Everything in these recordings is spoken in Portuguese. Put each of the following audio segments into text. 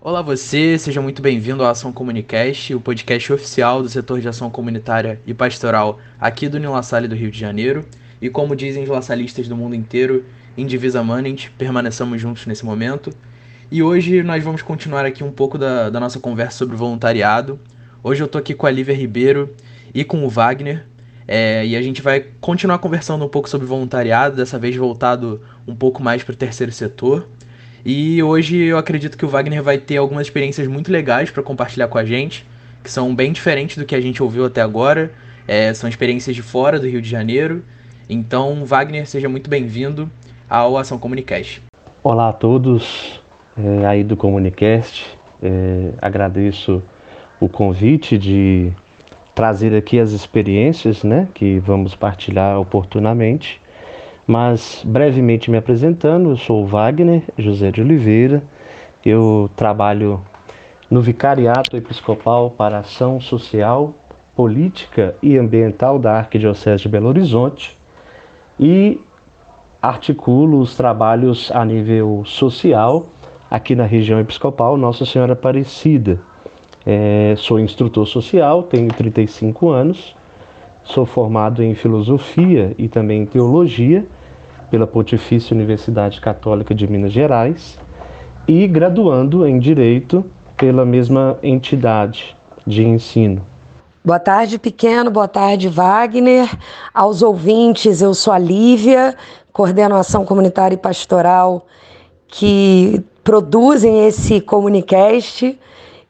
Olá você, seja muito bem-vindo à Ação Comunicast, o podcast oficial do setor de ação comunitária e pastoral aqui do Nila Salle do Rio de Janeiro. E como dizem os laçalistas do mundo inteiro, em divisa manent, permaneçamos juntos nesse momento. E hoje nós vamos continuar aqui um pouco da, da nossa conversa sobre voluntariado. Hoje eu tô aqui com a Lívia Ribeiro e com o Wagner, é, e a gente vai continuar conversando um pouco sobre voluntariado, dessa vez voltado um pouco mais para o terceiro setor. E hoje eu acredito que o Wagner vai ter algumas experiências muito legais para compartilhar com a gente, que são bem diferentes do que a gente ouviu até agora. É, são experiências de fora do Rio de Janeiro. Então, Wagner, seja muito bem-vindo ao Ação Comunicast. Olá a todos é, aí do Comunicast. É, agradeço o convite de trazer aqui as experiências né, que vamos partilhar oportunamente. Mas brevemente me apresentando, eu sou Wagner José de Oliveira, eu trabalho no Vicariato Episcopal para Ação Social, Política e Ambiental da Arquidiocese de Belo Horizonte e articulo os trabalhos a nível social aqui na região episcopal Nossa Senhora Aparecida. É, sou instrutor social, tenho 35 anos, sou formado em filosofia e também em teologia pela Pontifícia Universidade Católica de Minas Gerais e graduando em direito pela mesma entidade de ensino. Boa tarde, Pequeno. Boa tarde, Wagner. Aos ouvintes, eu sou a Lívia, coordeno a ação comunitária e pastoral que produzem esse comunicast.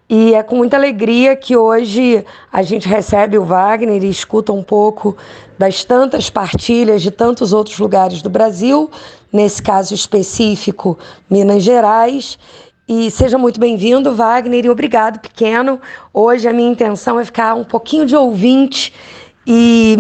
E é com muita alegria que hoje a gente recebe o Wagner e escuta um pouco das tantas partilhas de tantos outros lugares do Brasil, nesse caso específico, Minas Gerais. E seja muito bem-vindo, Wagner, e obrigado, pequeno. Hoje a minha intenção é ficar um pouquinho de ouvinte e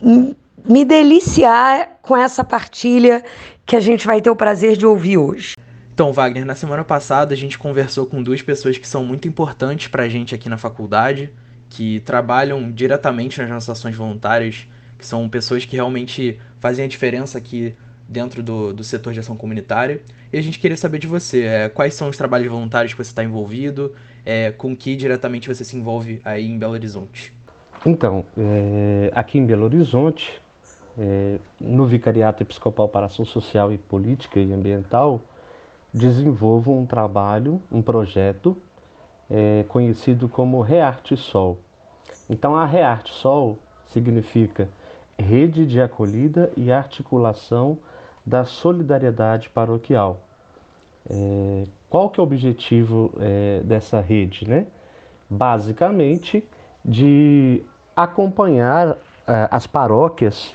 me, me deliciar com essa partilha que a gente vai ter o prazer de ouvir hoje. Então, Wagner, na semana passada a gente conversou com duas pessoas que são muito importantes para a gente aqui na faculdade, que trabalham diretamente nas nossas ações voluntárias, que são pessoas que realmente fazem a diferença aqui dentro do, do setor de ação comunitária. E a gente queria saber de você, é, quais são os trabalhos voluntários que você está envolvido, é, com que diretamente você se envolve aí em Belo Horizonte? Então, é, aqui em Belo Horizonte, é, no Vicariato Episcopal para Ação Social e Política e Ambiental, desenvolvo um trabalho, um projeto é, conhecido como Rearte Sol. Então, a Rearte Sol significa Rede de Acolhida e Articulação da solidariedade paroquial. É, qual que é o objetivo é, dessa rede? Né? Basicamente, de acompanhar é, as paróquias,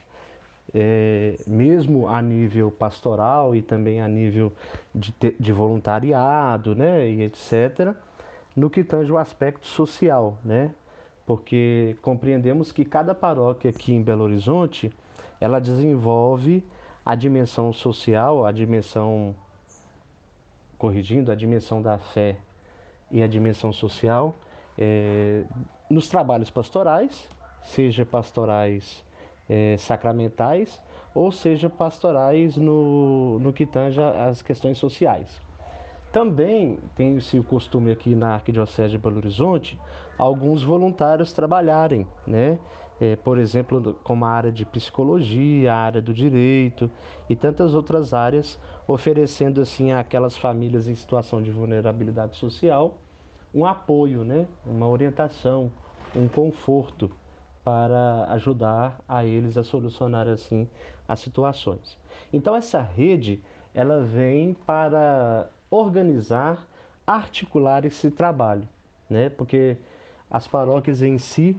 é, mesmo a nível pastoral e também a nível de, de voluntariado, né, e etc., no que tange o aspecto social, né? Porque compreendemos que cada paróquia aqui em Belo Horizonte, ela desenvolve a dimensão social, a dimensão, corrigindo, a dimensão da fé e a dimensão social é, nos trabalhos pastorais, seja pastorais é, sacramentais ou seja pastorais no, no que tange as questões sociais. Também tem-se o costume aqui na Arquidiocese de Belo Horizonte alguns voluntários trabalharem, né? É, por exemplo, como a área de psicologia, a área do direito e tantas outras áreas, oferecendo assim àquelas famílias em situação de vulnerabilidade social um apoio, né? Uma orientação, um conforto para ajudar a eles a solucionar assim as situações. Então essa rede ela vem para organizar, articular esse trabalho, né? Porque as paróquias em si,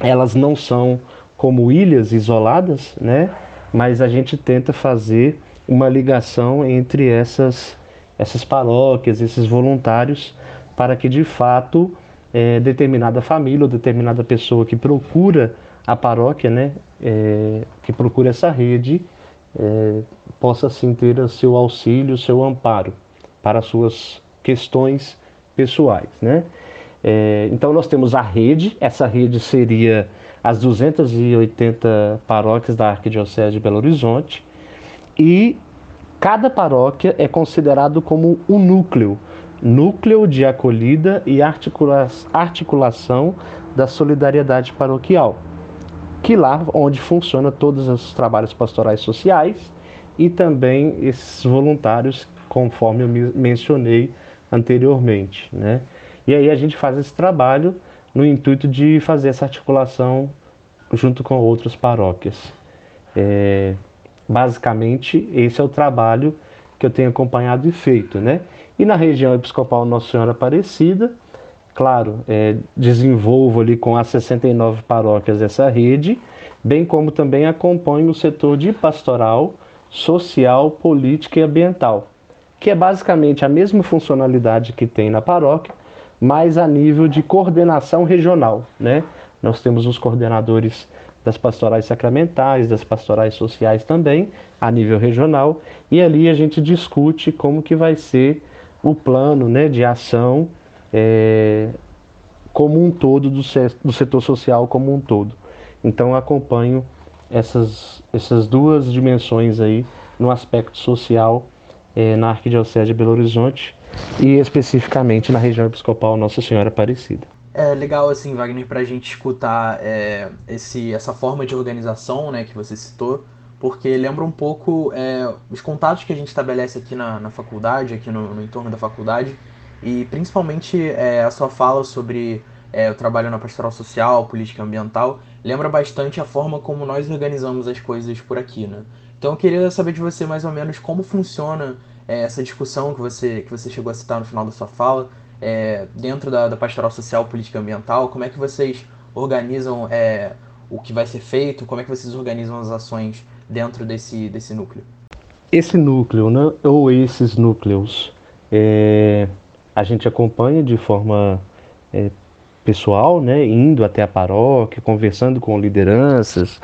elas não são como ilhas isoladas, né? Mas a gente tenta fazer uma ligação entre essas essas paróquias, esses voluntários, para que de fato é, determinada família ou determinada pessoa que procura a paróquia, né, é, que procura essa rede, é, possa sim ter o seu auxílio, o seu amparo para suas questões pessoais, né? É, então nós temos a rede, essa rede seria as 280 paróquias da Arquidiocese de Belo Horizonte e cada paróquia é considerado como um núcleo, núcleo de acolhida e articula articulação da solidariedade paroquial, que lá onde funciona todos os trabalhos pastorais sociais e também esses voluntários, conforme eu mencionei anteriormente, né? E aí a gente faz esse trabalho no intuito de fazer essa articulação junto com outras paróquias. É, basicamente, esse é o trabalho que eu tenho acompanhado e feito, né? E na região episcopal Nossa Senhora Aparecida, claro, é, desenvolvo ali com as 69 paróquias essa rede, bem como também acompanho o setor de pastoral, social, política e ambiental, que é basicamente a mesma funcionalidade que tem na paróquia, mas a nível de coordenação regional, né? Nós temos os coordenadores das pastorais sacramentais, das pastorais sociais também, a nível regional, e ali a gente discute como que vai ser o plano né, de ação é, como um todo do, do setor social como um todo. Então acompanho essas, essas duas dimensões aí no aspecto social é, na Arquidiocese de Belo Horizonte e especificamente na região episcopal Nossa Senhora Aparecida. É legal, assim, Wagner, para a gente escutar é, esse, essa forma de organização né, que você citou, porque lembra um pouco é, os contatos que a gente estabelece aqui na, na faculdade, aqui no, no entorno da faculdade, e principalmente é, a sua fala sobre é, o trabalho na pastoral social, política ambiental, lembra bastante a forma como nós organizamos as coisas por aqui, né? Então eu queria saber de você mais ou menos como funciona é, essa discussão que você, que você chegou a citar no final da sua fala, é, dentro da, da, pastoral social, política ambiental, como é que vocês organizam é, o que vai ser feito, como é que vocês organizam as ações dentro desse, desse núcleo? Esse núcleo, né, ou esses núcleos, é, a gente acompanha de forma é, pessoal, né, indo até a paróquia, conversando com lideranças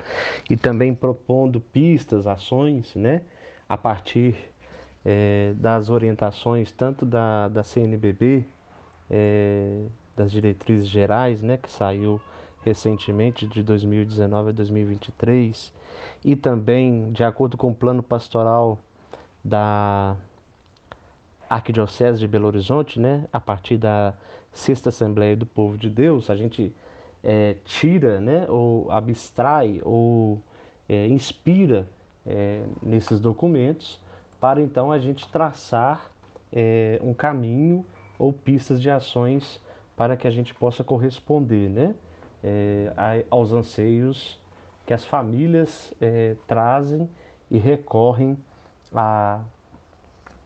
e também propondo pistas, ações, né, a partir é, das orientações tanto da, da CNBB, é, das diretrizes gerais, né, que saiu recentemente de 2019 a 2023, e também de acordo com o plano pastoral da Arquidiocese de Belo Horizonte, né, a partir da Sexta Assembleia do Povo de Deus, a gente é, tira, né, ou abstrai, ou é, inspira é, nesses documentos, para então a gente traçar é, um caminho ou pistas de ações para que a gente possa corresponder, né, é, aos anseios que as famílias é, trazem e recorrem a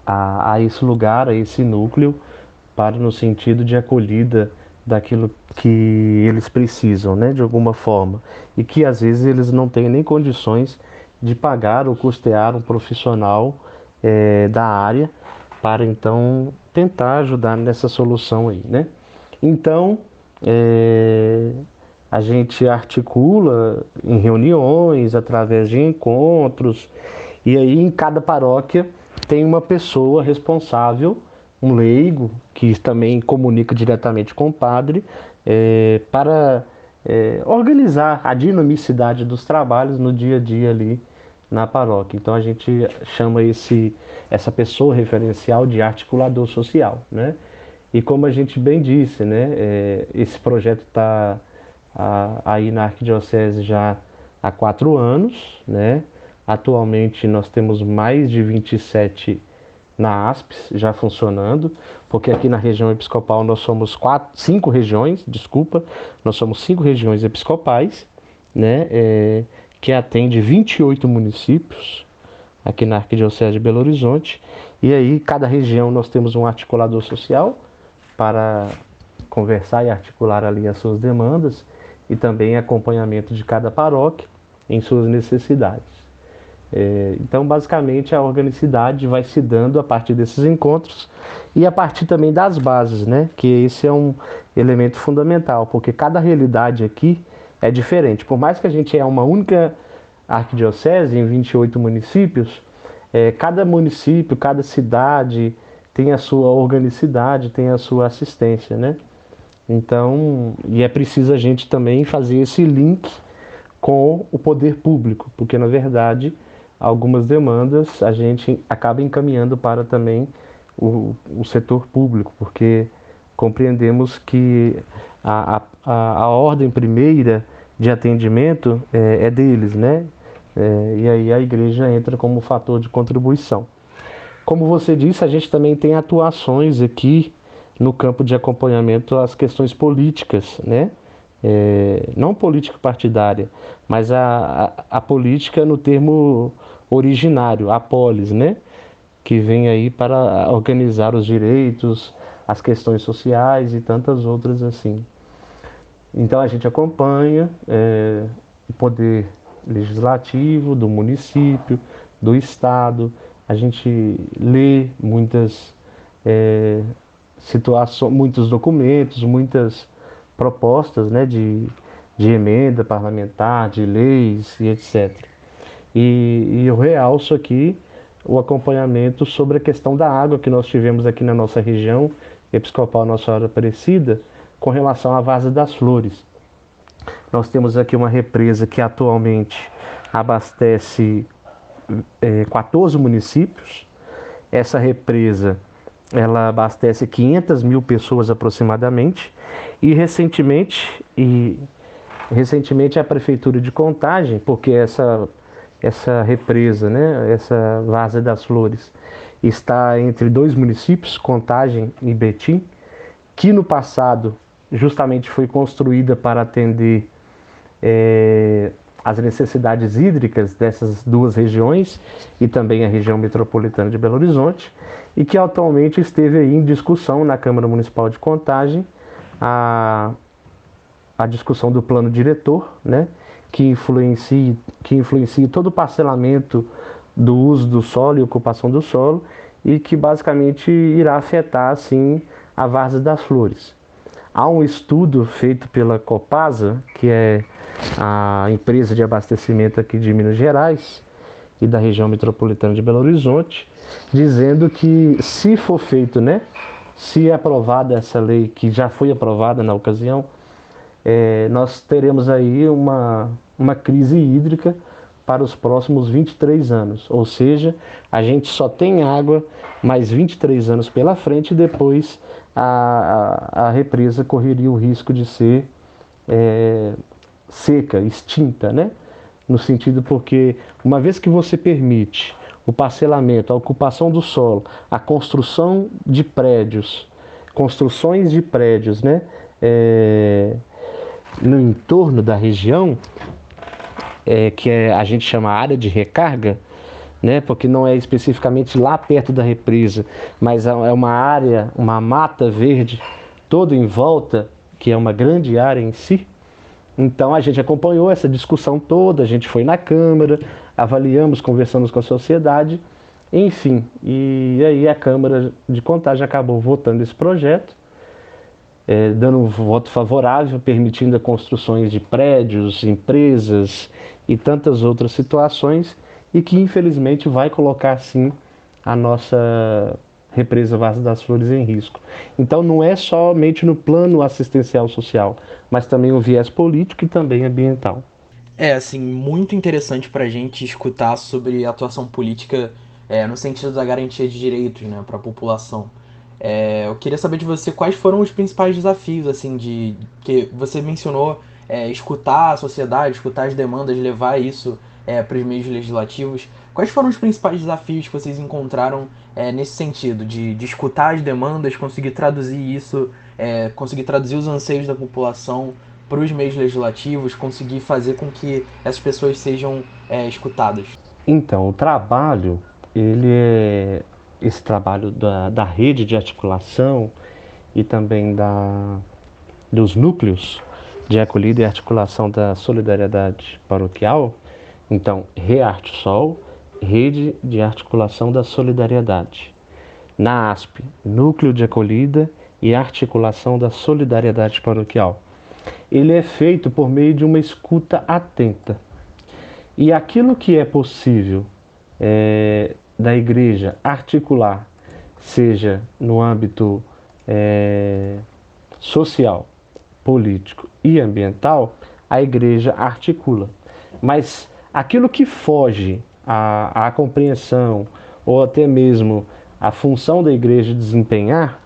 a, a esse lugar, a esse núcleo, para no sentido de acolhida daquilo que eles precisam, né, de alguma forma, e que às vezes eles não têm nem condições de pagar ou custear um profissional é, da área para então tentar ajudar nessa solução aí, né? Então é, a gente articula em reuniões, através de encontros, e aí em cada paróquia tem uma pessoa responsável, um leigo, que também comunica diretamente com o padre, é, para é, organizar a dinamicidade dos trabalhos no dia a dia ali na paróquia. Então a gente chama esse, essa pessoa referencial de articulador social, né? E como a gente bem disse, né, é, esse projeto está aí na Arquidiocese já há quatro anos, né? Atualmente nós temos mais de 27 na ASPES já funcionando, porque aqui na região episcopal nós somos quatro, cinco regiões, desculpa, nós somos cinco regiões episcopais, né, é, que atende 28 municípios aqui na Arquidiocese de Belo Horizonte, e aí cada região nós temos um articulador social para conversar e articular ali as suas demandas e também acompanhamento de cada paróquia em suas necessidades. É, então, basicamente, a organicidade vai se dando a partir desses encontros e a partir também das bases, né? Que esse é um elemento fundamental, porque cada realidade aqui é diferente. Por mais que a gente é uma única arquidiocese em 28 municípios, é, cada município, cada cidade tem a sua organicidade, tem a sua assistência, né? Então, e é preciso a gente também fazer esse link com o poder público, porque na verdade algumas demandas a gente acaba encaminhando para também o, o setor público, porque compreendemos que a, a, a ordem primeira de atendimento é, é deles, né? É, e aí a igreja entra como fator de contribuição. Como você disse, a gente também tem atuações aqui no campo de acompanhamento às questões políticas, né? É, não política partidária, mas a, a, a, política no termo originário, a polis, né? Que vem aí para organizar os direitos, as questões sociais e tantas outras assim. Então a gente acompanha é, o poder legislativo do município, do estado, a gente lê muitas é, situações, muitos documentos, muitas propostas né, de, de emenda parlamentar, de leis e etc. E, e eu realço aqui o acompanhamento sobre a questão da água que nós tivemos aqui na nossa região episcopal Nossa Senhora Aparecida, com relação à Vaza das Flores. Nós temos aqui uma represa que atualmente abastece é, 14 municípios. Essa represa ela abastece 500 mil pessoas aproximadamente e recentemente e recentemente a prefeitura de Contagem, porque essa essa represa, né, essa Vaza das Flores está entre dois municípios, Contagem e Betim, que no passado justamente foi construída para atender é, as necessidades hídricas dessas duas regiões e também a região metropolitana de Belo Horizonte e que atualmente esteve em discussão na Câmara Municipal de Contagem a, a discussão do plano diretor, né, que influencia, que influencia todo o parcelamento do uso do solo e ocupação do solo e que basicamente irá afetar assim a várzea das flores. Há um estudo feito pela Copasa, que é a empresa de abastecimento aqui de Minas Gerais e da região metropolitana de Belo Horizonte, dizendo que se for feito, né, se é aprovada essa lei que já foi aprovada na ocasião, é, nós teremos aí uma, uma crise hídrica para os próximos 23 anos. Ou seja, a gente só tem água mais 23 anos pela frente e depois a, a, a represa correria o risco de ser é, seca, extinta, né? No sentido porque uma vez que você permite o parcelamento, a ocupação do solo, a construção de prédios, construções de prédios, né? É, no entorno da região, é, que é, a gente chama área de recarga, né, porque não é especificamente lá perto da represa, mas é, é uma área, uma mata verde toda em volta, que é uma grande área em si. Então a gente acompanhou essa discussão toda, a gente foi na Câmara, avaliamos, conversamos com a sociedade, enfim, e aí a Câmara de Contagem acabou votando esse projeto é, dando um voto favorável, permitindo construções de prédios, empresas e tantas outras situações, e que infelizmente vai colocar sim a nossa represa Vaza das Flores em risco. Então não é somente no plano assistencial social, mas também o viés político e também ambiental. É, assim, muito interessante para a gente escutar sobre atuação política é, no sentido da garantia de direitos né, para a população. É, eu queria saber de você quais foram os principais desafios, assim, de que você mencionou é, escutar a sociedade, escutar as demandas, levar isso é, para os meios legislativos. Quais foram os principais desafios que vocês encontraram é, nesse sentido, de, de, escutar as demandas, conseguir traduzir isso, é, conseguir traduzir os anseios da população para os meios legislativos, conseguir fazer com que essas pessoas sejam é, escutadas? Então, o trabalho ele é esse trabalho da, da rede de articulação e também da, dos núcleos de acolhida e articulação da solidariedade paroquial. Então, Rearte Sol, Rede de Articulação da Solidariedade. Na ASP, Núcleo de Acolhida e Articulação da Solidariedade Paroquial. Ele é feito por meio de uma escuta atenta. E aquilo que é possível é, da igreja articular seja no âmbito é, social, político e ambiental, a igreja articula. Mas aquilo que foge à, à compreensão ou até mesmo à função da igreja desempenhar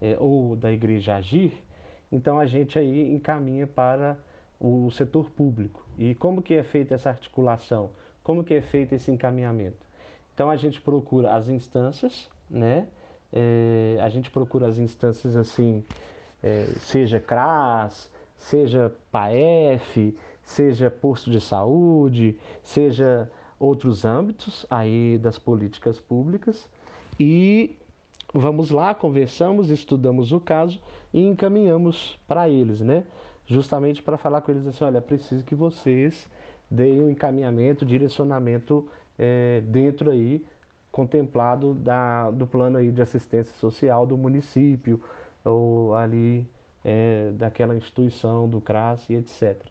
é, ou da igreja agir, então a gente aí encaminha para o setor público. E como que é feita essa articulação? Como que é feito esse encaminhamento? Então a gente procura as instâncias, né? É, a gente procura as instâncias assim, é, seja CRAS, seja PAEF, seja posto de saúde, seja outros âmbitos aí das políticas públicas e vamos lá, conversamos, estudamos o caso e encaminhamos para eles, né? Justamente para falar com eles assim, olha, preciso que vocês deem um encaminhamento, direcionamento é, dentro aí contemplado da, do plano aí de assistência social do município ou ali é, daquela instituição do CRAS e etc.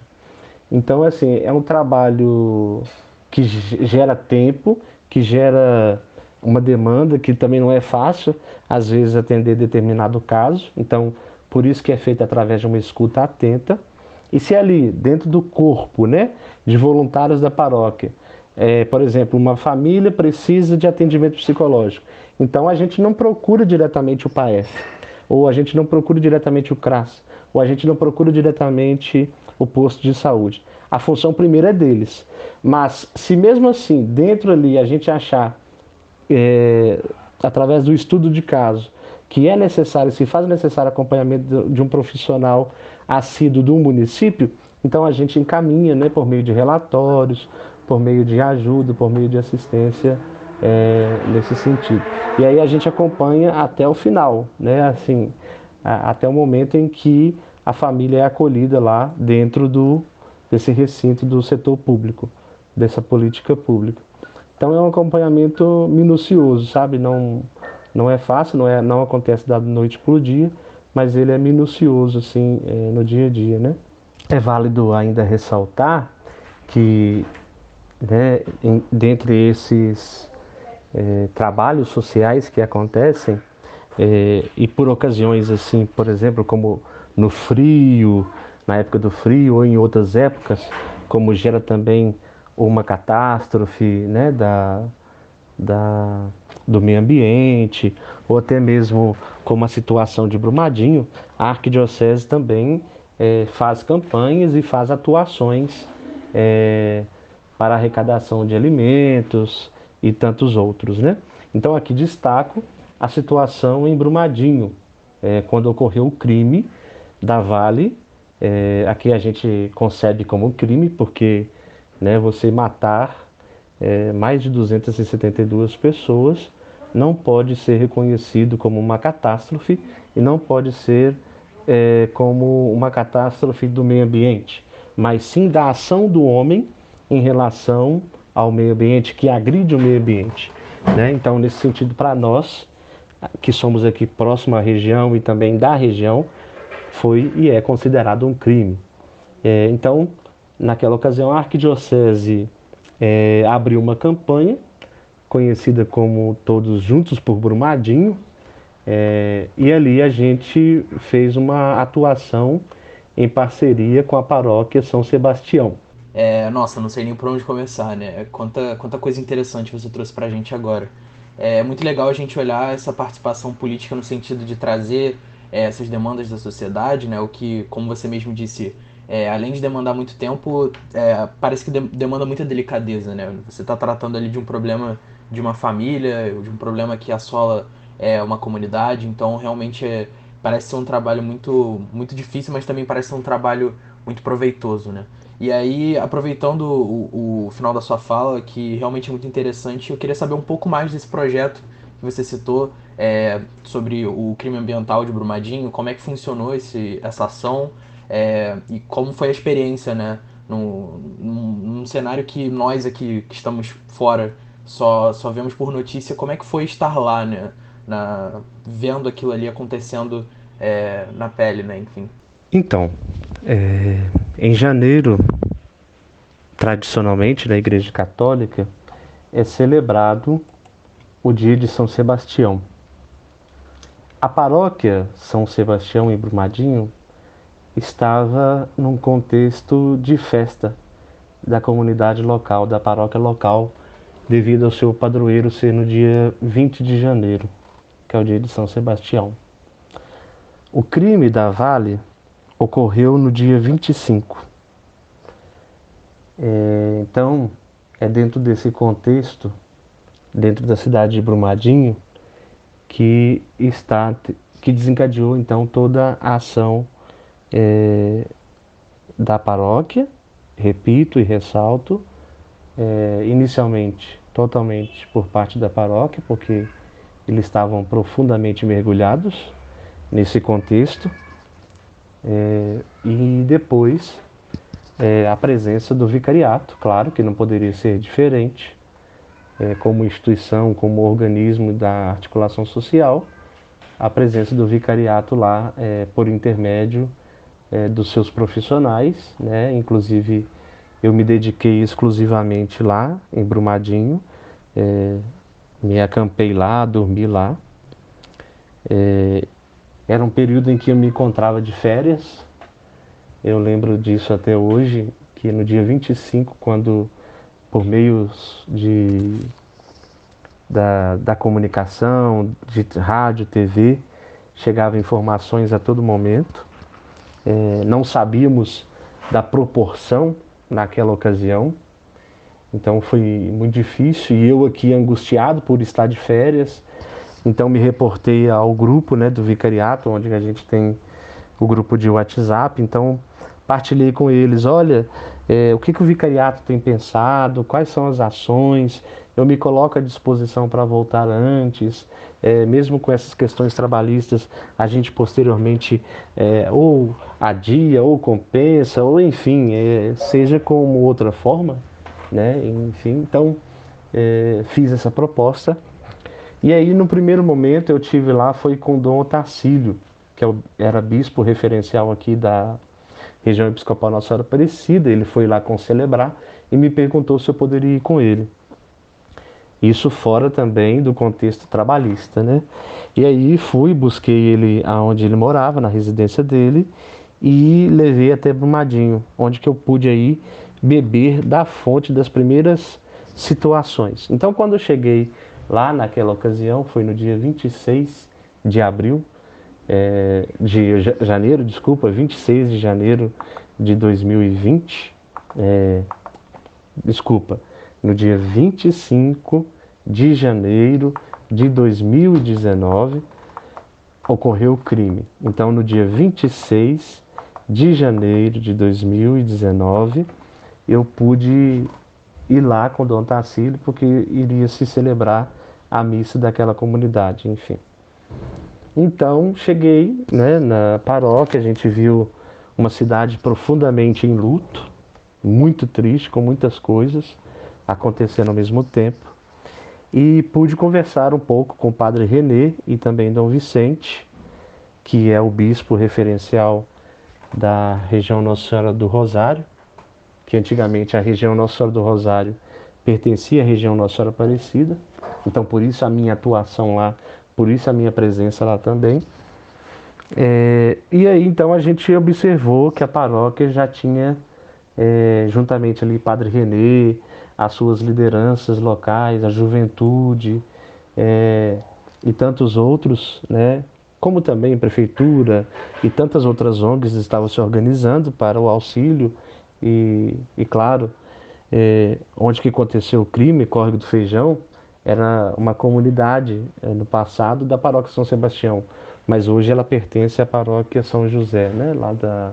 Então, assim, é um trabalho que gera tempo, que gera uma demanda que também não é fácil, às vezes, atender determinado caso. Então, por isso que é feito através de uma escuta atenta. E se ali, dentro do corpo né, de voluntários da paróquia, é, por exemplo, uma família precisa de atendimento psicológico, então a gente não procura diretamente o PAEF, ou a gente não procura diretamente o CRAS, ou a gente não procura diretamente o posto de saúde. A função primeira é deles. Mas se mesmo assim, dentro ali, a gente achar é, através do estudo de caso, que é necessário, se faz necessário acompanhamento de um profissional assíduo do município, então a gente encaminha né, por meio de relatórios, por meio de ajuda, por meio de assistência é, nesse sentido. E aí a gente acompanha até o final, né, assim, a, até o momento em que a família é acolhida lá dentro do, desse recinto do setor público, dessa política pública. Então é um acompanhamento minucioso, sabe? Não, não é fácil, não, é, não acontece da noite para o dia, mas ele é minucioso assim é, no dia a dia, né? É válido ainda ressaltar que né, em, dentre esses é, trabalhos sociais que acontecem é, e por ocasiões assim, por exemplo, como no frio, na época do frio ou em outras épocas, como gera também uma catástrofe né, da, da, do meio ambiente, ou até mesmo como a situação de Brumadinho, a Arquidiocese também é, faz campanhas e faz atuações é, para arrecadação de alimentos e tantos outros. Né? Então aqui destaco a situação em Brumadinho, é, quando ocorreu o crime da Vale. É, aqui a gente concebe como crime, porque né, você matar é, mais de 272 pessoas não pode ser reconhecido como uma catástrofe e não pode ser é, como uma catástrofe do meio ambiente, mas sim da ação do homem em relação ao meio ambiente, que agride o meio ambiente. Né? Então, nesse sentido, para nós, que somos aqui próximo à região e também da região, foi e é considerado um crime. É, então, naquela ocasião, a Arquidiocese é, abriu uma campanha conhecida como Todos Juntos por Brumadinho, é, e ali a gente fez uma atuação em parceria com a paróquia São Sebastião. É, nossa, não sei nem por onde começar, né? Quanta, quanta coisa interessante você trouxe pra gente agora. É muito legal a gente olhar essa participação política no sentido de trazer é, essas demandas da sociedade, né? O que, como você mesmo disse, é, além de demandar muito tempo, é, parece que de, demanda muita delicadeza, né? Você está tratando ali de um problema de uma família, de um problema que assola é, uma comunidade, então realmente é, parece ser um trabalho muito, muito difícil, mas também parece ser um trabalho muito proveitoso, né? E aí, aproveitando o, o final da sua fala, que realmente é muito interessante, eu queria saber um pouco mais desse projeto que você citou é, sobre o crime ambiental de Brumadinho, como é que funcionou esse, essa ação é, e como foi a experiência, né? Num, num, num, cenário que nós aqui que estamos fora só, só vemos por notícia, como é que foi estar lá, né? Na, vendo aquilo ali acontecendo é, na pele, né? Enfim. Então, é, em janeiro, tradicionalmente na Igreja Católica, é celebrado o dia de São Sebastião. a paróquia São Sebastião em Brumadinho estava num contexto de festa da comunidade local, da paróquia local, devido ao seu padroeiro ser no dia 20 de janeiro, que é o dia de São Sebastião. O crime da Vale ocorreu no dia 25. É, então, é dentro desse contexto, dentro da cidade de Brumadinho, que está que desencadeou então toda a ação é, da paróquia, repito e ressalto, é, inicialmente totalmente por parte da paróquia, porque eles estavam profundamente mergulhados nesse contexto, é, e depois é, a presença do vicariato, claro que não poderia ser diferente, é, como instituição, como organismo da articulação social, a presença do vicariato lá é, por intermédio é, dos seus profissionais, né? inclusive eu me dediquei exclusivamente lá em Brumadinho, é, me acampei lá, dormi lá. É, era um período em que eu me encontrava de férias, eu lembro disso até hoje, que no dia 25, quando por meios de da, da comunicação, de rádio, TV, chegavam informações a todo momento. É, não sabíamos da proporção naquela ocasião, então foi muito difícil. E eu aqui angustiado por estar de férias, então me reportei ao grupo né, do vicariato, onde a gente tem o grupo de WhatsApp, então partilhei com eles, olha, é, o que, que o vicariato tem pensado, quais são as ações, eu me coloco à disposição para voltar antes, é, mesmo com essas questões trabalhistas, a gente posteriormente é, ou adia, ou compensa, ou enfim, é, seja como outra forma, né? Enfim, então é, fiz essa proposta. E aí no primeiro momento eu tive lá foi com Dom Otacílio, que é era bispo referencial aqui da região episcopal Nossa Senhora Aparecida. Ele foi lá concelebrar e me perguntou se eu poderia ir com ele. Isso fora também do contexto trabalhista, né? E aí fui, busquei ele aonde ele morava, na residência dele, e levei até Brumadinho, onde que eu pude aí beber da fonte das primeiras situações. Então, quando eu cheguei lá naquela ocasião, foi no dia 26 de abril é, de janeiro, desculpa, 26 de janeiro de 2020, é, desculpa, no dia 25 de janeiro de 2019 ocorreu o crime. Então, no dia 26 de janeiro de 2019, eu pude ir lá com o Dom Tarcílio porque iria se celebrar a missa daquela comunidade, enfim. Então cheguei né, na paróquia, a gente viu uma cidade profundamente em luto, muito triste, com muitas coisas acontecendo ao mesmo tempo. E pude conversar um pouco com o padre René e também Dom Vicente, que é o bispo referencial da região Nossa Senhora do Rosário, que antigamente a região Nossa Senhora do Rosário pertencia à região Nossa Senhora Aparecida. Então, por isso a minha atuação lá por isso a minha presença lá também. É, e aí então a gente observou que a paróquia já tinha, é, juntamente ali Padre Renê, as suas lideranças locais, a juventude é, e tantos outros, né, como também prefeitura e tantas outras ONGs estavam se organizando para o auxílio e, e claro, é, onde que aconteceu o crime, Córrego do Feijão, era uma comunidade é, no passado da paróquia São Sebastião, mas hoje ela pertence à paróquia São José, né? Lá da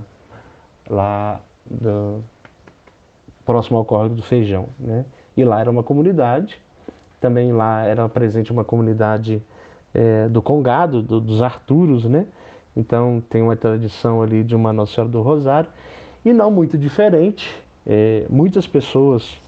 lá do, próximo ao córrego do Feijão, né? E lá era uma comunidade, também lá era presente uma comunidade é, do Congado, do, dos Arturos, né? Então tem uma tradição ali de uma Nossa Senhora do Rosário e não muito diferente. É, muitas pessoas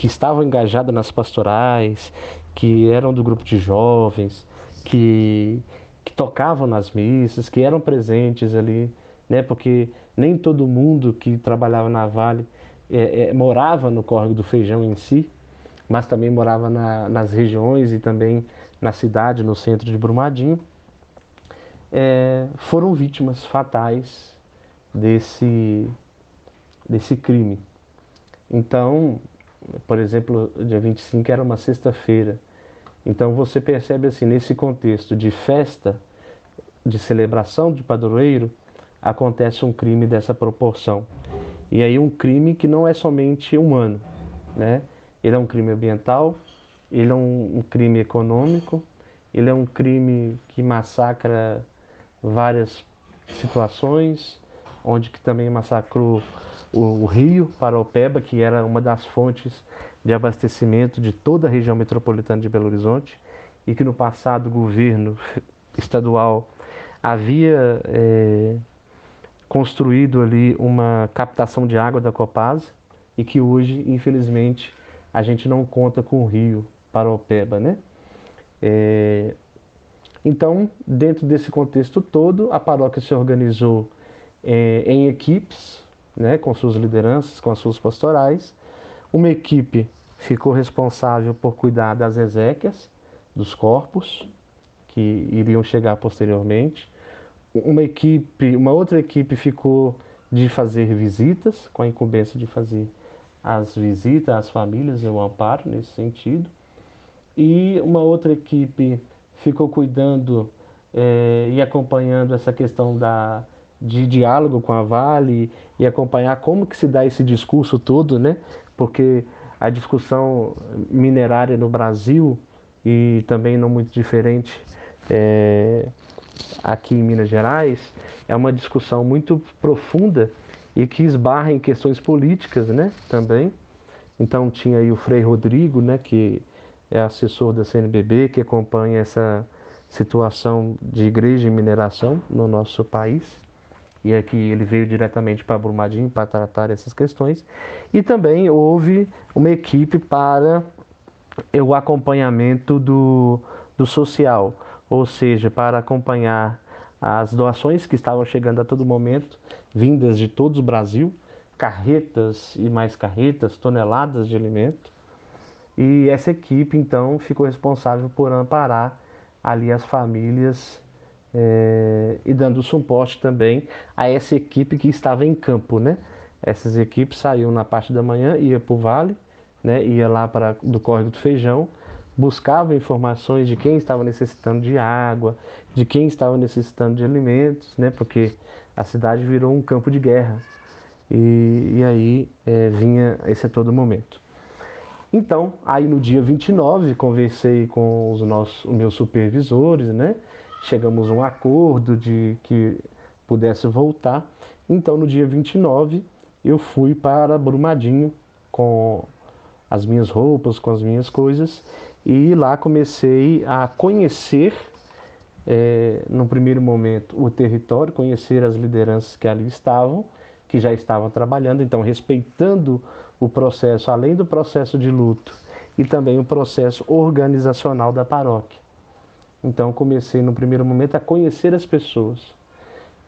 que estavam engajadas nas pastorais, que eram do grupo de jovens, que, que tocavam nas missas, que eram presentes ali, né? Porque nem todo mundo que trabalhava na Vale é, é, morava no córrego do Feijão em si, mas também morava na, nas regiões e também na cidade, no centro de Brumadinho. é, foram vítimas fatais desse, desse crime. Então, por exemplo, dia 25 era uma sexta-feira. Então você percebe assim, nesse contexto de festa, de celebração de padroeiro, acontece um crime dessa proporção. E aí um crime que não é somente humano, né? Ele é um crime ambiental, ele é um, um crime econômico, ele é um crime que massacra várias situações, onde que também massacrou o, o rio Paraupeba, que era uma das fontes de abastecimento de toda a região metropolitana de Belo Horizonte, e que no passado o governo estadual havia é, construído ali uma captação de água da Copasa e que hoje, infelizmente, a gente não conta com o rio Paraupeba, né? É, então, dentro desse contexto todo, a paróquia se organizou é, em equipes, né, com suas lideranças, com as suas pastorais. Uma equipe ficou responsável por cuidar das exéquias, dos corpos, que iriam chegar posteriormente. Uma equipe, uma outra equipe ficou de fazer visitas, com a incumbência de fazer as visitas às famílias e o amparo nesse sentido. E uma outra equipe ficou cuidando é, e acompanhando essa questão da, de diálogo com a Vale e acompanhar como que se dá esse discurso todo, né? Porque a discussão minerária no Brasil e também não muito diferente é, aqui em Minas Gerais é uma discussão muito profunda e que esbarra em questões políticas, né? Também. Então tinha aí o Frei Rodrigo, né? Que é assessor da CNBB, que acompanha essa situação de igreja e mineração no nosso país. E aqui ele veio diretamente para Brumadinho para tratar essas questões. E também houve uma equipe para o acompanhamento do, do social, ou seja, para acompanhar as doações que estavam chegando a todo momento, vindas de todo o Brasil, carretas e mais carretas, toneladas de alimento, e essa equipe então ficou responsável por amparar ali as famílias é, e dando suporte também a essa equipe que estava em campo, né? Essas equipes saíam na parte da manhã, ia para o vale, né? Ia lá para do córrego do Feijão, buscava informações de quem estava necessitando de água, de quem estava necessitando de alimentos, né? Porque a cidade virou um campo de guerra e, e aí é, vinha esse a todo momento. Então, aí no dia 29, conversei com os nossos, os meus supervisores, né? Chegamos a um acordo de que pudesse voltar. Então, no dia 29, eu fui para Brumadinho com as minhas roupas, com as minhas coisas, e lá comecei a conhecer, é, no primeiro momento, o território, conhecer as lideranças que ali estavam que já estavam trabalhando, então respeitando o processo, além do processo de luto, e também o processo organizacional da paróquia. Então comecei no primeiro momento a conhecer as pessoas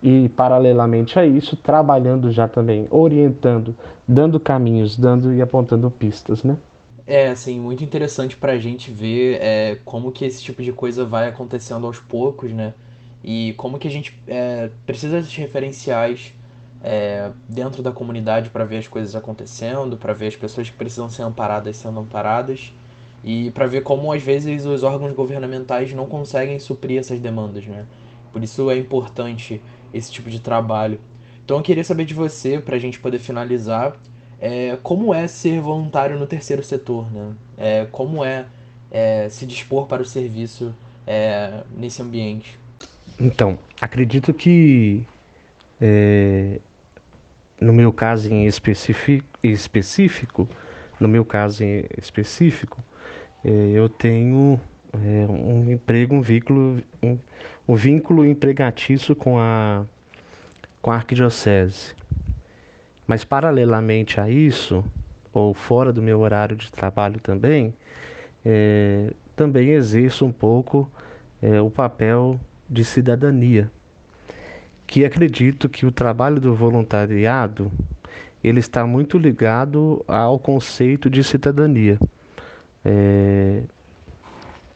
e paralelamente a isso trabalhando já também, orientando, dando caminhos, dando e apontando pistas, né? É, assim, muito interessante para a gente ver é, como que esse tipo de coisa vai acontecendo aos poucos, né? E como que a gente é, precisa desses referenciais é, dentro da comunidade para ver as coisas acontecendo, para ver as pessoas que precisam ser amparadas sendo amparadas e para ver como às vezes os órgãos governamentais não conseguem suprir essas demandas, né? Por isso é importante esse tipo de trabalho. Então eu queria saber de você, para a gente poder finalizar, é, como é ser voluntário no terceiro setor, né? É, como é, é, se dispor para o serviço é, nesse ambiente? Então, acredito que é, no meu caso em específico, no meu caso em específico, eu tenho é, um emprego, um vínculo, um, um vínculo empregatício com a, com a arquidiocese. Mas paralelamente a isso, ou fora do meu horário de trabalho também, é, também exerço um pouco é, o papel de cidadania que acredito que o trabalho do voluntariado ele está muito ligado ao conceito de cidadania. É,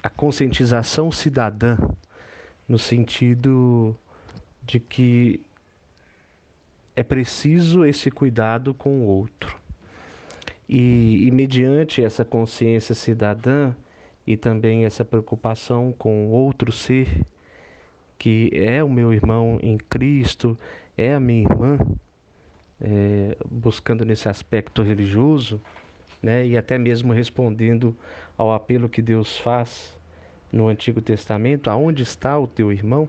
a conscientização cidadã no sentido de que é preciso esse cuidado com o outro. E, e mediante essa consciência cidadã e também essa preocupação com o outro ser, que é o meu irmão em Cristo, é a minha irmã, é, buscando nesse aspecto religioso, né, e até mesmo respondendo ao apelo que Deus faz no Antigo Testamento: aonde está o teu irmão?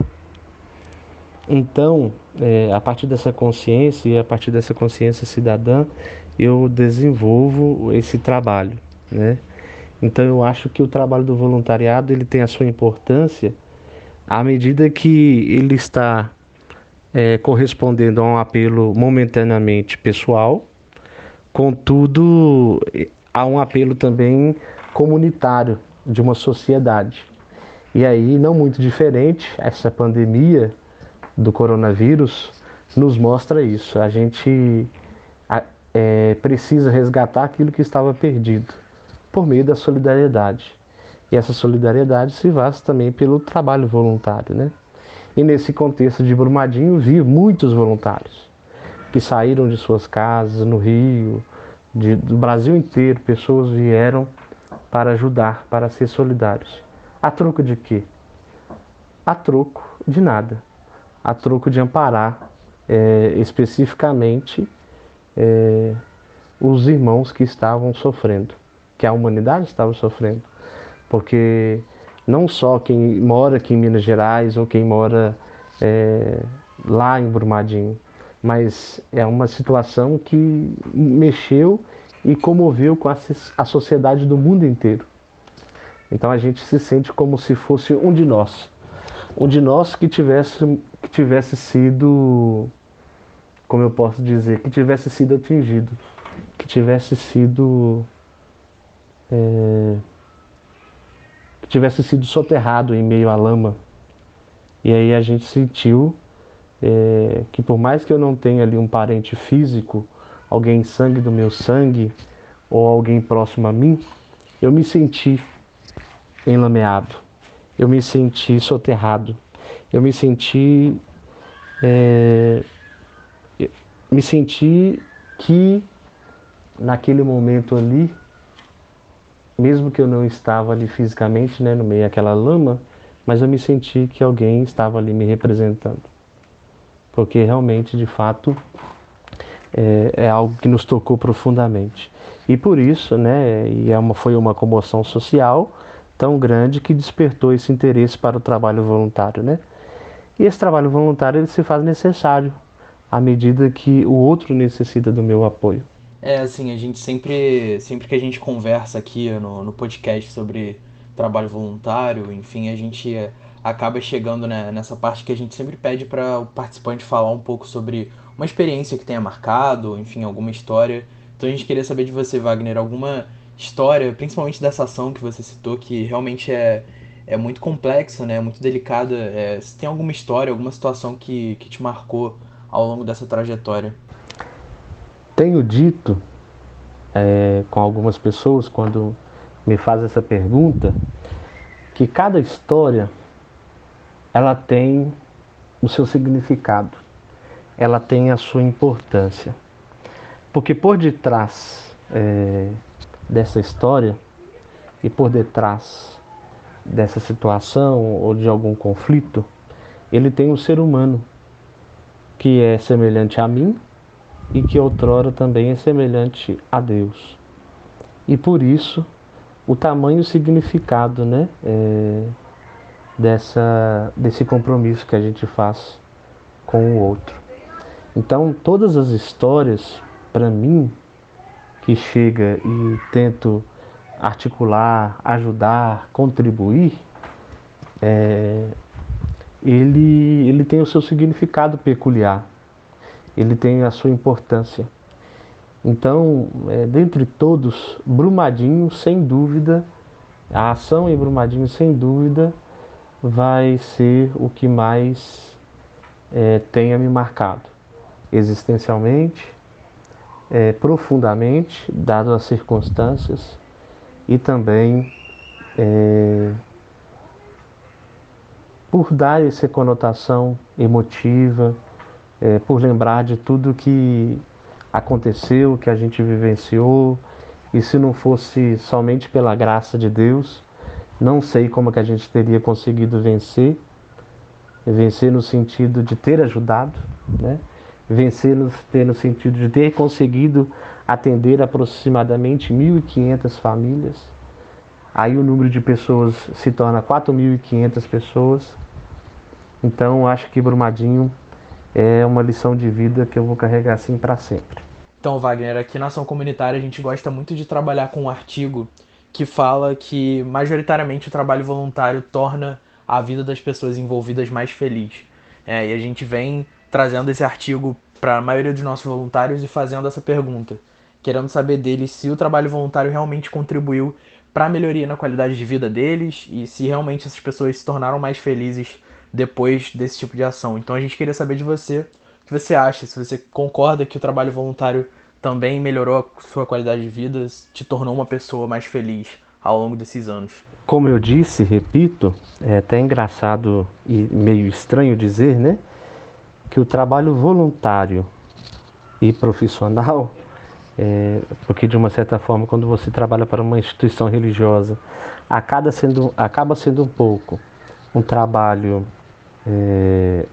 Então, é, a partir dessa consciência e a partir dessa consciência cidadã, eu desenvolvo esse trabalho, né? Então, eu acho que o trabalho do voluntariado ele tem a sua importância à medida que ele está é, correspondendo a um apelo momentaneamente pessoal, contudo, há um apelo também comunitário de uma sociedade. E aí, não muito diferente, essa pandemia do coronavírus nos mostra isso. A gente é, precisa resgatar aquilo que estava perdido por meio da solidariedade. E essa solidariedade se faz também pelo trabalho voluntário, né? E nesse contexto de Brumadinho, vi muitos voluntários que saíram de suas casas no Rio, de, do Brasil inteiro, pessoas vieram para ajudar, para ser solidários. A troco de quê? A troco de nada. A troco de amparar é, especificamente é, os irmãos que estavam sofrendo, que a humanidade estava sofrendo. Porque não só quem mora aqui em Minas Gerais ou quem mora é, lá em Brumadinho, mas é uma situação que mexeu e comoveu com a, a sociedade do mundo inteiro. Então a gente se sente como se fosse um de nós, um de nós que tivesse, que tivesse sido, como eu posso dizer, que tivesse sido atingido, que tivesse sido é, que tivesse sido soterrado em meio à lama. E aí a gente sentiu é, que por mais que eu não tenha ali um parente físico, alguém sangue do meu sangue, ou alguém próximo a mim, eu me senti enlameado, eu me senti soterrado, eu me senti. É, me senti que naquele momento ali mesmo que eu não estava ali fisicamente, né, no meio daquela lama, mas eu me senti que alguém estava ali me representando. Porque realmente, de fato, é, é algo que nos tocou profundamente. E por isso, né, e é uma, foi uma comoção social tão grande que despertou esse interesse para o trabalho voluntário, né? E esse trabalho voluntário ele se faz necessário à medida que o outro necessita do meu apoio. É, assim, a gente sempre, sempre que a gente conversa aqui no, no podcast sobre trabalho voluntário, enfim, a gente acaba chegando né, nessa parte que a gente sempre pede para o participante falar um pouco sobre uma experiência que tenha marcado, enfim, alguma história. Então a gente queria saber de você, Wagner, alguma história, principalmente dessa ação que você citou, que realmente é, é muito complexa, né, muito delicada. É, se tem alguma história, alguma situação que, que te marcou ao longo dessa trajetória? Tenho dito é, com algumas pessoas quando me faz essa pergunta que cada história ela tem o seu significado, ela tem a sua importância, porque por detrás é, dessa história e por detrás dessa situação ou de algum conflito, ele tem um ser humano que é semelhante a mim e que outrora também é semelhante a Deus. E por isso o tamanho significado né, é, dessa, desse compromisso que a gente faz com o outro. Então, todas as histórias, para mim, que chega e tento articular, ajudar, contribuir, é, ele, ele tem o seu significado peculiar ele tem a sua importância. Então, é, dentre todos, Brumadinho, sem dúvida, a ação em Brumadinho, sem dúvida, vai ser o que mais é, tenha me marcado, existencialmente, é, profundamente, dado as circunstâncias, e também é, por dar essa conotação emotiva, é, por lembrar de tudo que aconteceu, que a gente vivenciou, e se não fosse somente pela graça de Deus, não sei como que a gente teria conseguido vencer, vencer no sentido de ter ajudado, né? vencer no, ter no sentido de ter conseguido atender aproximadamente 1.500 famílias. Aí o número de pessoas se torna 4.500 pessoas. Então acho que Brumadinho é uma lição de vida que eu vou carregar assim para sempre. Então, Wagner, aqui na ação comunitária a gente gosta muito de trabalhar com um artigo que fala que majoritariamente o trabalho voluntário torna a vida das pessoas envolvidas mais feliz. É, e a gente vem trazendo esse artigo para a maioria dos nossos voluntários e fazendo essa pergunta, querendo saber deles se o trabalho voluntário realmente contribuiu para a melhoria na qualidade de vida deles e se realmente essas pessoas se tornaram mais felizes depois desse tipo de ação. Então a gente queria saber de você o que você acha, se você concorda que o trabalho voluntário também melhorou a sua qualidade de vida, te tornou uma pessoa mais feliz ao longo desses anos. Como eu disse, repito, é até engraçado e meio estranho dizer, né, que o trabalho voluntário e profissional, é, porque de uma certa forma, quando você trabalha para uma instituição religiosa, acaba sendo, acaba sendo um pouco um trabalho é,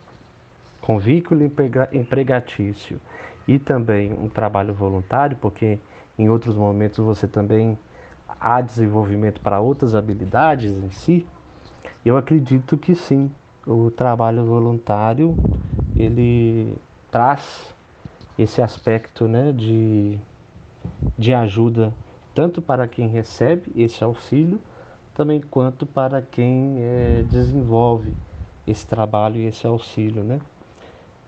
com vínculo empregatício e também um trabalho voluntário, porque em outros momentos você também há desenvolvimento para outras habilidades em si, eu acredito que sim, o trabalho voluntário ele traz esse aspecto né, de, de ajuda tanto para quem recebe esse auxílio, também quanto para quem é, desenvolve esse trabalho e esse auxílio, né?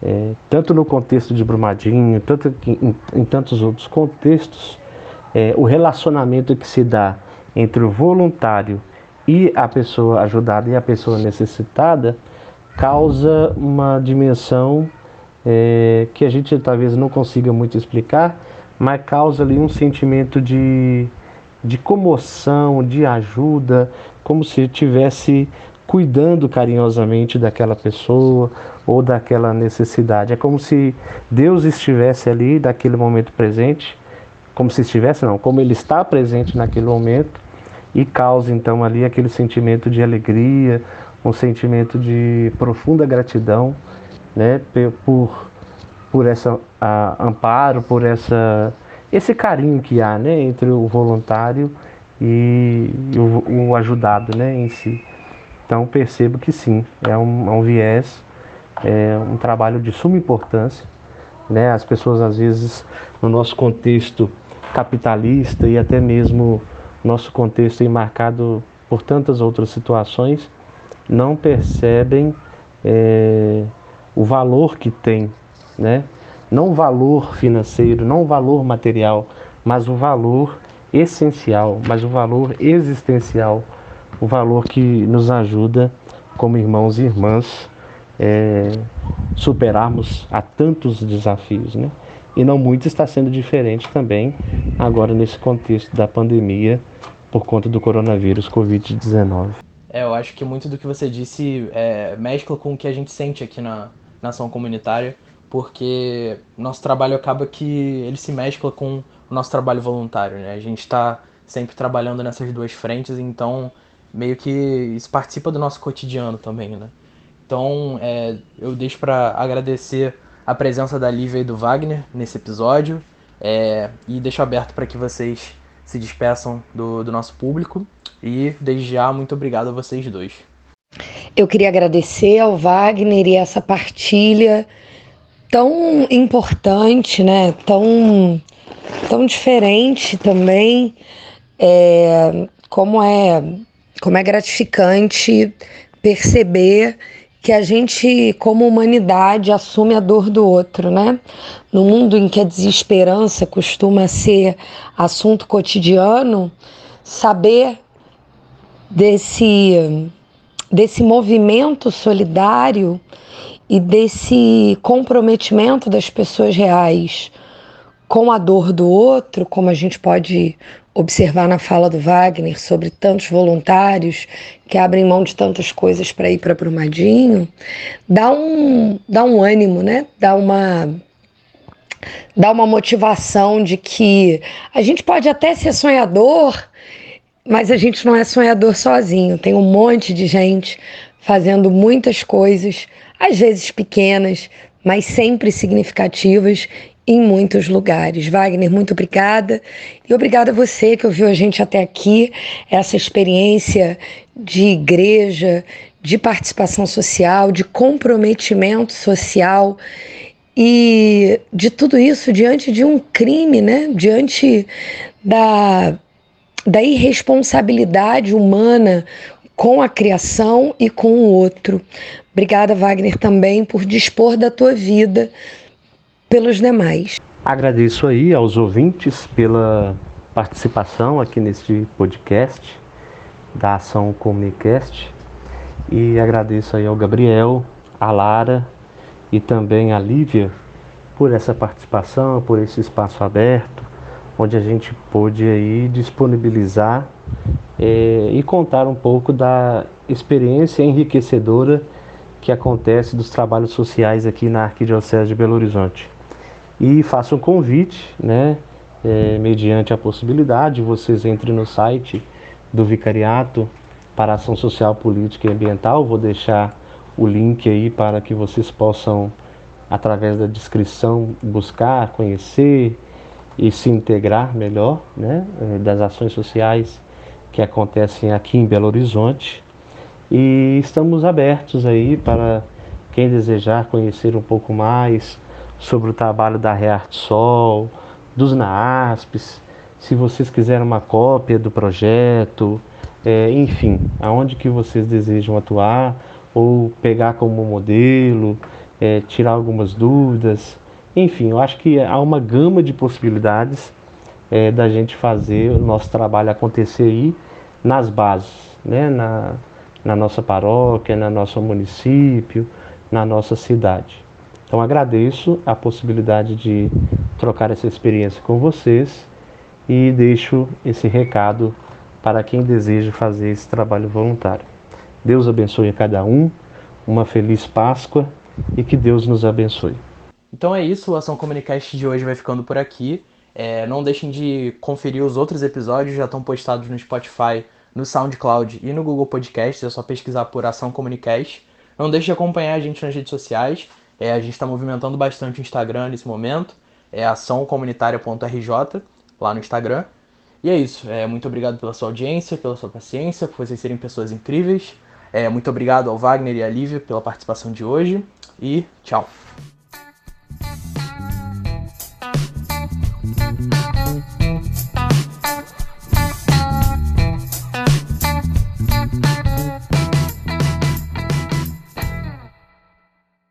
É, tanto no contexto de Brumadinho, tanto em, em tantos outros contextos, é, o relacionamento que se dá entre o voluntário e a pessoa ajudada e a pessoa necessitada causa uma dimensão é, que a gente talvez não consiga muito explicar, mas causa ali um sentimento de, de comoção, de ajuda, como se tivesse cuidando carinhosamente daquela pessoa ou daquela necessidade. É como se Deus estivesse ali naquele momento presente, como se estivesse, não, como Ele está presente naquele momento e causa então ali aquele sentimento de alegria, um sentimento de profunda gratidão, né, por por essa a, amparo, por essa esse carinho que há, né, entre o voluntário e o, o ajudado, né, em si. Então percebo que sim, é um, é um viés, é um trabalho de suma importância. Né? As pessoas às vezes no nosso contexto capitalista e até mesmo nosso contexto marcado por tantas outras situações não percebem é, o valor que tem, né? não o valor financeiro, não o valor material, mas o valor essencial, mas o valor existencial o valor que nos ajuda, como irmãos e irmãs, é, superarmos a tantos desafios, né? E não muito está sendo diferente também agora nesse contexto da pandemia por conta do coronavírus Covid-19. É, eu acho que muito do que você disse é, mescla com o que a gente sente aqui na, na ação comunitária, porque nosso trabalho acaba que ele se mescla com o nosso trabalho voluntário, né? A gente está sempre trabalhando nessas duas frentes, então meio que isso participa do nosso cotidiano também, né? Então, é, eu deixo para agradecer a presença da Lívia e do Wagner nesse episódio é, e deixo aberto para que vocês se despeçam do, do nosso público e desde já muito obrigado a vocês dois. Eu queria agradecer ao Wagner e essa partilha tão importante, né? Tão, tão diferente também. É, como é como é gratificante perceber que a gente, como humanidade, assume a dor do outro, né? No mundo em que a desesperança costuma ser assunto cotidiano, saber desse, desse movimento solidário e desse comprometimento das pessoas reais com a dor do outro, como a gente pode observar na fala do Wagner sobre tantos voluntários que abrem mão de tantas coisas para ir para Brumadinho, dá um, dá um ânimo, né? Dá uma dá uma motivação de que a gente pode até ser sonhador, mas a gente não é sonhador sozinho. Tem um monte de gente fazendo muitas coisas, às vezes pequenas, mas sempre significativas em muitos lugares. Wagner, muito obrigada. E obrigada a você que ouviu a gente até aqui, essa experiência de igreja, de participação social, de comprometimento social e de tudo isso diante de um crime, né? Diante da, da irresponsabilidade humana com a criação e com o outro. Obrigada, Wagner, também por dispor da tua vida pelos demais. Agradeço aí aos ouvintes pela participação aqui neste podcast da Ação Comunicast e agradeço aí ao Gabriel, a Lara e também a Lívia por essa participação, por esse espaço aberto, onde a gente pôde aí disponibilizar é, e contar um pouco da experiência enriquecedora que acontece dos trabalhos sociais aqui na Arquidiocese de Belo Horizonte. E faço um convite, né, é, mediante a possibilidade, vocês entrem no site do Vicariato para Ação Social, Política e Ambiental, vou deixar o link aí para que vocês possam, através da descrição, buscar, conhecer e se integrar melhor né, eh, das ações sociais que acontecem aqui em Belo Horizonte. E estamos abertos aí para quem desejar conhecer um pouco mais sobre o trabalho da Rearte Sol, dos NAASPs, se vocês quiserem uma cópia do projeto, é, enfim, aonde que vocês desejam atuar, ou pegar como modelo, é, tirar algumas dúvidas. Enfim, eu acho que há uma gama de possibilidades é, da gente fazer o nosso trabalho acontecer aí nas bases, né? na, na nossa paróquia, no nosso município, na nossa cidade. Então agradeço a possibilidade de trocar essa experiência com vocês e deixo esse recado para quem deseja fazer esse trabalho voluntário. Deus abençoe a cada um, uma feliz Páscoa e que Deus nos abençoe. Então é isso, o Ação Comunicast de hoje vai ficando por aqui. É, não deixem de conferir os outros episódios, já estão postados no Spotify, no SoundCloud e no Google Podcasts, é só pesquisar por Ação Comunicast. Não deixe de acompanhar a gente nas redes sociais, é, a gente está movimentando bastante o Instagram nesse momento, é açãocomunitária.rj lá no Instagram. E é isso, é, muito obrigado pela sua audiência, pela sua paciência, por vocês serem pessoas incríveis. É, muito obrigado ao Wagner e à Lívia pela participação de hoje e tchau.